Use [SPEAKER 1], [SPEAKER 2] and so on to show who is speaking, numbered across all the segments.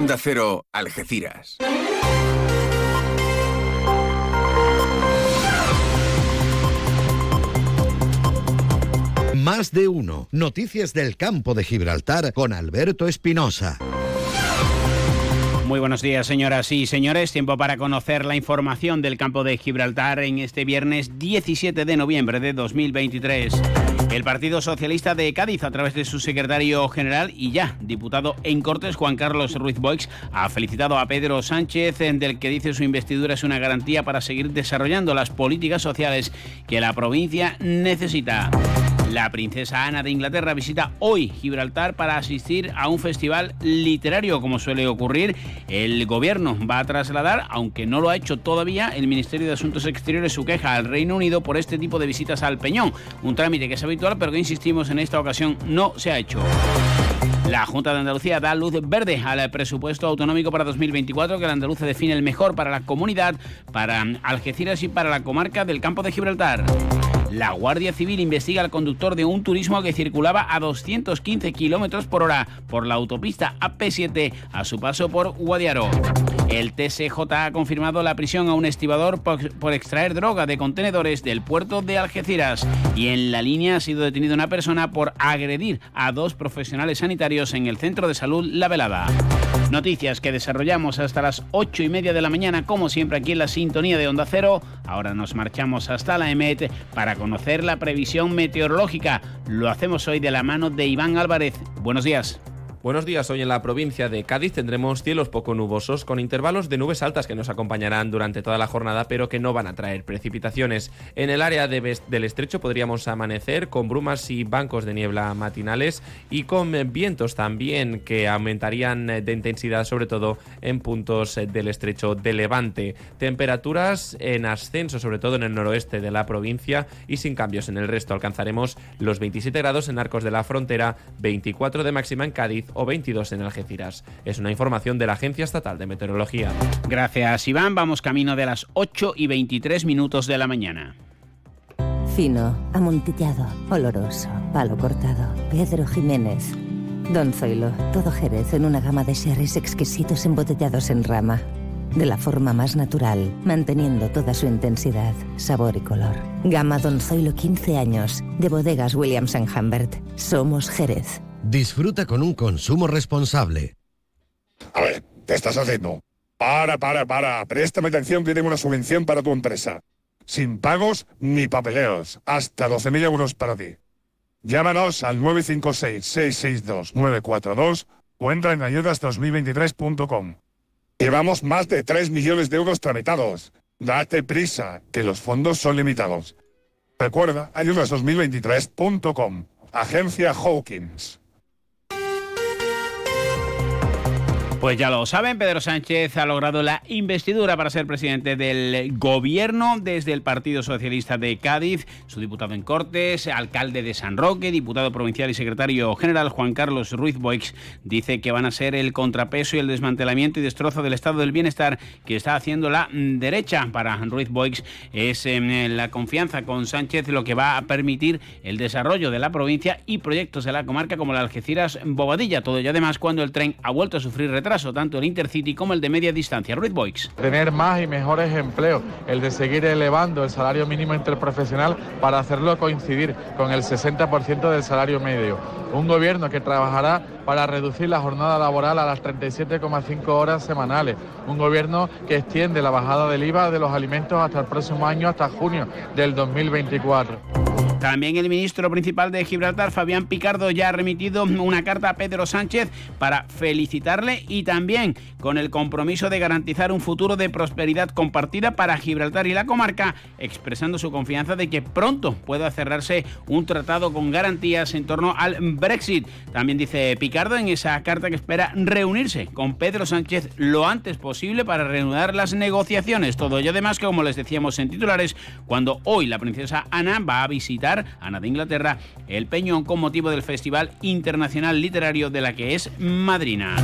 [SPEAKER 1] De Cero, Algeciras.
[SPEAKER 2] Más de uno. Noticias del campo de Gibraltar con Alberto Espinosa.
[SPEAKER 3] Muy buenos días, señoras y señores. Tiempo para conocer la información del campo de Gibraltar en este viernes 17 de noviembre de 2023. El Partido Socialista de Cádiz, a través de su secretario general y ya diputado en Cortes, Juan Carlos Ruiz Boix, ha felicitado a Pedro Sánchez, del que dice su investidura es una garantía para seguir desarrollando las políticas sociales que la provincia necesita. La princesa Ana de Inglaterra visita hoy Gibraltar para asistir a un festival literario, como suele ocurrir. El gobierno va a trasladar, aunque no lo ha hecho todavía, el Ministerio de Asuntos Exteriores su queja al Reino Unido por este tipo de visitas al Peñón. Un trámite que es habitual, pero que insistimos en esta ocasión no se ha hecho. La Junta de Andalucía da luz verde al presupuesto autonómico para 2024 que la andaluza define el mejor para la comunidad, para Algeciras y para la comarca del campo de Gibraltar. La Guardia Civil investiga al conductor de un turismo que circulaba a 215 kilómetros por hora por la autopista AP7 a su paso por Guadiaro. El TSJ ha confirmado la prisión a un estibador por, extraer droga de contenedores del puerto de Algeciras. Y en la línea ha sido detenida una persona por agredir a dos profesionales sanitarios en el centro de salud La Velada. Noticias que desarrollamos hasta las 8 y media de la mañana, como siempre aquí en la sintonía de Onda Cero. Ahora nos marchamos hasta la EMET para conocer la previsión meteorológica. Lo hacemos hoy de la mano de Iván Álvarez. Buenos días.
[SPEAKER 4] Buenos días, hoy en la provincia de Cádiz tendremos cielos poco nubosos con intervalos de nubes altas que nos acompañarán durante toda la jornada pero que no van a traer precipitaciones. En el área del estrecho podríamos amanecer con brumas y bancos de niebla matinales y con vientos también que aumentarían de intensidad sobre todo en puntos del estrecho de Levante. Temperaturas en ascenso sobre todo en el noroeste de la provincia y sin cambios en el resto. Alcanzaremos los 27 grados en Arcos de la Frontera, 24 de máxima en Cádiz o 22 en Algeciras. Es una información de la Agencia Estatal de Meteorología.
[SPEAKER 3] Gracias, Iván. Vamos camino de las 8 y 23 minutos de la mañana.
[SPEAKER 5] Fino, amontillado, oloroso, palo cortado. Pedro Jiménez. Don Zoilo, todo Jerez en una gama de sherries exquisitos embotellados en rama. De la forma más natural, manteniendo toda su intensidad, sabor y color. Gama Don Zoilo 15 años, de bodegas Williams ⁇ Humbert. Somos Jerez.
[SPEAKER 2] Disfruta con un consumo responsable.
[SPEAKER 6] A ver, ¿qué estás haciendo? Para, para, para. Préstame atención que una subvención para tu empresa. Sin pagos ni papeleos. Hasta 12.000 euros para ti. Llámanos al 956-662-942 o entra en ayudas2023.com. Llevamos más de 3 millones de euros tramitados. Date prisa, que los fondos son limitados. Recuerda, ayudas2023.com. Agencia Hawkins.
[SPEAKER 3] Pues ya lo saben, Pedro Sánchez ha logrado la investidura para ser presidente del gobierno desde el Partido Socialista de Cádiz, su diputado en Cortes, alcalde de San Roque, diputado provincial y secretario general Juan Carlos Ruiz Boix, dice que van a ser el contrapeso y el desmantelamiento y destrozo del estado del bienestar que está haciendo la derecha. Para Ruiz Boix es em, la confianza con Sánchez lo que va a permitir el desarrollo de la provincia y proyectos de la comarca como la Algeciras Bobadilla. Todo ello además cuando el tren ha vuelto a sufrir tanto el Intercity como el de media distancia. Ruiz Boix.
[SPEAKER 7] Tener más y mejores empleos, el de seguir elevando el salario mínimo interprofesional para hacerlo coincidir con el 60% del salario medio. Un gobierno que trabajará para reducir la jornada laboral a las 37,5 horas semanales. Un gobierno que extiende la bajada del IVA de los alimentos hasta el próximo año, hasta junio del 2024.
[SPEAKER 3] También el ministro principal de Gibraltar, Fabián Picardo, ya ha remitido una carta a Pedro Sánchez para felicitarle y también con el compromiso de garantizar un futuro de prosperidad compartida para Gibraltar y la comarca, expresando su confianza de que pronto pueda cerrarse un tratado con garantías en torno al Brexit. También dice Picardo en esa carta que espera reunirse con Pedro Sánchez lo antes posible para reanudar las negociaciones. Todo ello además que, como les decíamos en titulares, cuando hoy la princesa Ana va a visitar Ana de Inglaterra, el Peñón con motivo del Festival Internacional Literario de la que es madrina.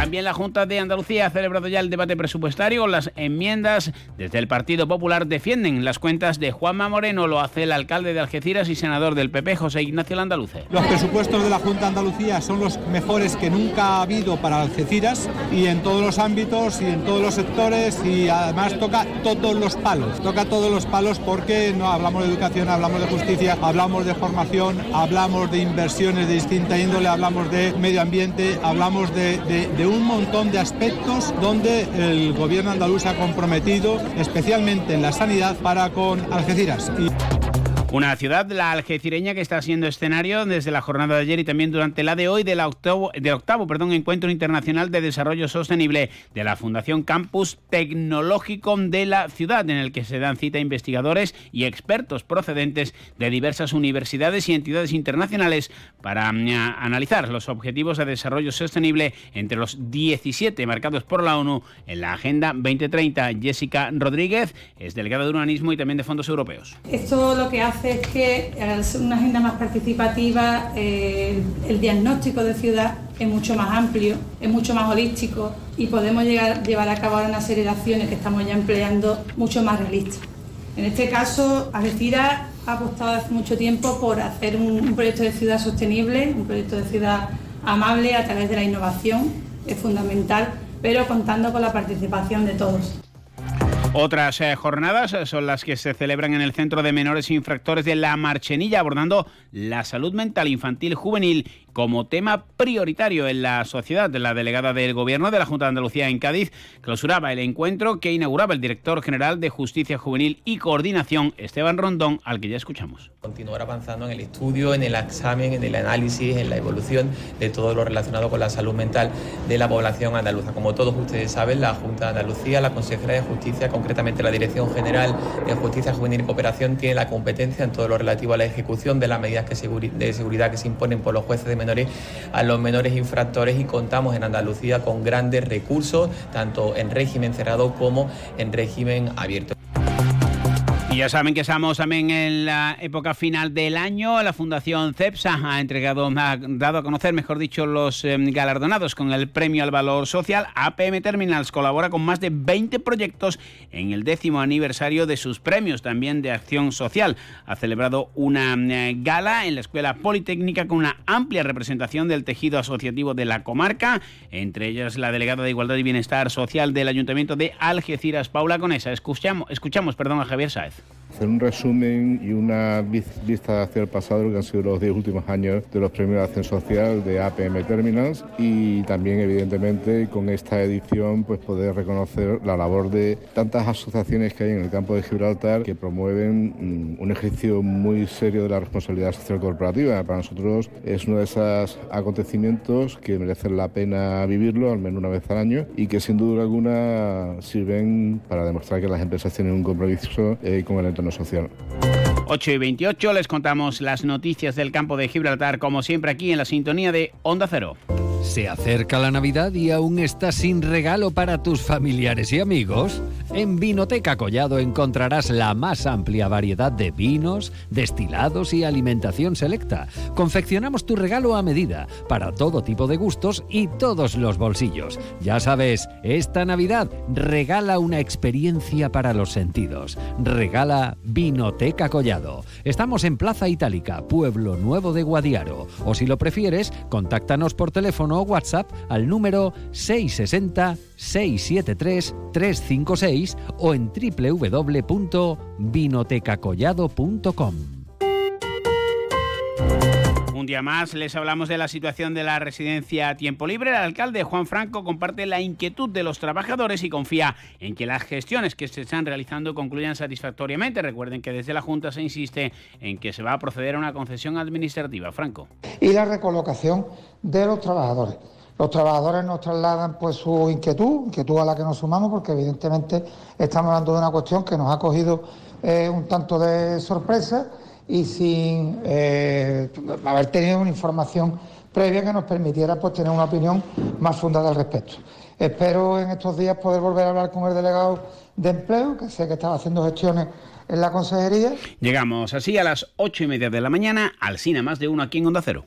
[SPEAKER 3] También la Junta de Andalucía ha celebrado ya el debate presupuestario. Las enmiendas desde el Partido Popular defienden las cuentas de Juanma Moreno. Lo hace el alcalde de Algeciras y senador del PP, José Ignacio Landaluce.
[SPEAKER 8] Los presupuestos de la Junta de Andalucía son los mejores que nunca ha habido para Algeciras y en todos los ámbitos y en todos los sectores y además toca todos los palos. Toca todos los palos porque no hablamos de educación, hablamos de justicia, hablamos de formación, hablamos de inversiones de distinta índole, hablamos de medio ambiente, hablamos de, de un montón de aspectos donde el gobierno andaluz se ha comprometido, especialmente en la sanidad, para con Algeciras.
[SPEAKER 3] Una ciudad, la algecireña, que está siendo escenario desde la jornada de ayer y también durante la de hoy del octavo, de octavo Encuentro Internacional de Desarrollo Sostenible de la Fundación Campus Tecnológico de la ciudad, en el que se dan cita investigadores y expertos procedentes de diversas universidades y entidades internacionales para mm, analizar los objetivos de desarrollo sostenible entre los 17 marcados por la ONU en la Agenda 2030. Jessica Rodríguez es delegada de urbanismo y también de fondos europeos.
[SPEAKER 9] Esto lo que hace es que al ser una agenda más participativa, eh, el diagnóstico de ciudad es mucho más amplio, es mucho más holístico y podemos llevar a cabo una serie de acciones que estamos ya empleando mucho más realistas. En este caso, Algeciras ha apostado hace mucho tiempo por hacer un proyecto de ciudad sostenible, un proyecto de ciudad amable a través de la innovación, es fundamental, pero contando con la participación de todos.
[SPEAKER 3] Otras eh, jornadas son las que se celebran en el Centro de Menores Infractores de La Marchenilla, abordando la salud mental infantil juvenil como tema prioritario en la sociedad. La delegada del Gobierno de la Junta de Andalucía en Cádiz clausuraba el encuentro que inauguraba el director general de Justicia Juvenil y Coordinación, Esteban Rondón, al que ya escuchamos.
[SPEAKER 10] Continuar avanzando en el estudio, en el examen, en el análisis, en la evolución de todo lo relacionado con la salud mental de la población andaluza. Como todos ustedes saben, la Junta de Andalucía, la Consejera de Justicia, concretamente la Dirección General de Justicia Juvenil y Cooperación, tiene la competencia en todo lo relativo a la ejecución de las medidas de seguridad que se imponen por los jueces de menores a los menores infractores y contamos en Andalucía con grandes recursos, tanto en régimen cerrado como en régimen abierto.
[SPEAKER 3] Y ya saben que estamos también en la época final del año. La Fundación CEPSA ha entregado, ha dado a conocer, mejor dicho, los em, galardonados con el Premio al Valor Social. APM Terminals colabora con más de 20 proyectos en el décimo aniversario de sus premios, también de acción social. Ha celebrado una em, gala en la Escuela Politécnica con una amplia representación del tejido asociativo de la comarca, entre ellas la delegada de Igualdad y Bienestar Social del Ayuntamiento de Algeciras, Paula Conesa. Escuchamos, escuchamos perdón, a Javier Sáez. life.
[SPEAKER 11] Hacer un resumen y una vista hacia el pasado, que han sido los 10 últimos años de los premios de acción social de APM Terminals y también, evidentemente, con esta edición, pues poder reconocer la labor de tantas asociaciones que hay en el campo de Gibraltar que promueven mm, un ejercicio muy serio de la responsabilidad social corporativa. Para nosotros es uno de esos acontecimientos que merecen la pena vivirlo, al menos una vez al año, y que sin duda alguna sirven para demostrar que las empresas tienen un compromiso eh, con el entorno social.
[SPEAKER 3] 8 y 28 les contamos las noticias del campo de Gibraltar, como siempre aquí en la sintonía de Onda Cero.
[SPEAKER 12] ¿Se acerca la Navidad y aún estás sin regalo para tus familiares y amigos? En Vinoteca Collado encontrarás la más amplia variedad de vinos, destilados y alimentación selecta. Confeccionamos tu regalo a medida, para todo tipo de gustos y todos los bolsillos. Ya sabes, esta Navidad regala una experiencia para los sentidos. Regala Vinoteca Collado. Estamos en Plaza Itálica, Pueblo Nuevo de Guadiaro. O si lo prefieres, contáctanos por teléfono o WhatsApp al número 660 673 356 o en www.vinotecacollado.com.
[SPEAKER 3] Un día más les hablamos de la situación de la residencia a tiempo libre. El alcalde Juan Franco comparte la inquietud de los trabajadores y confía en que las gestiones que se están realizando concluyan satisfactoriamente. Recuerden que desde la Junta se insiste en que se va a proceder a una concesión administrativa. Franco.
[SPEAKER 13] Y la recolocación de los trabajadores. Los trabajadores nos trasladan pues su inquietud, inquietud a la que nos sumamos, porque evidentemente estamos hablando de una cuestión que nos ha cogido eh, un tanto de sorpresa y sin eh, haber tenido una información previa que nos permitiera pues, tener una opinión más fundada al respecto. Espero en estos días poder volver a hablar con el delegado de empleo, que sé que estaba haciendo gestiones en la consejería.
[SPEAKER 3] Llegamos así a las ocho y media de la mañana al Cine Más de Uno aquí en Onda Cero.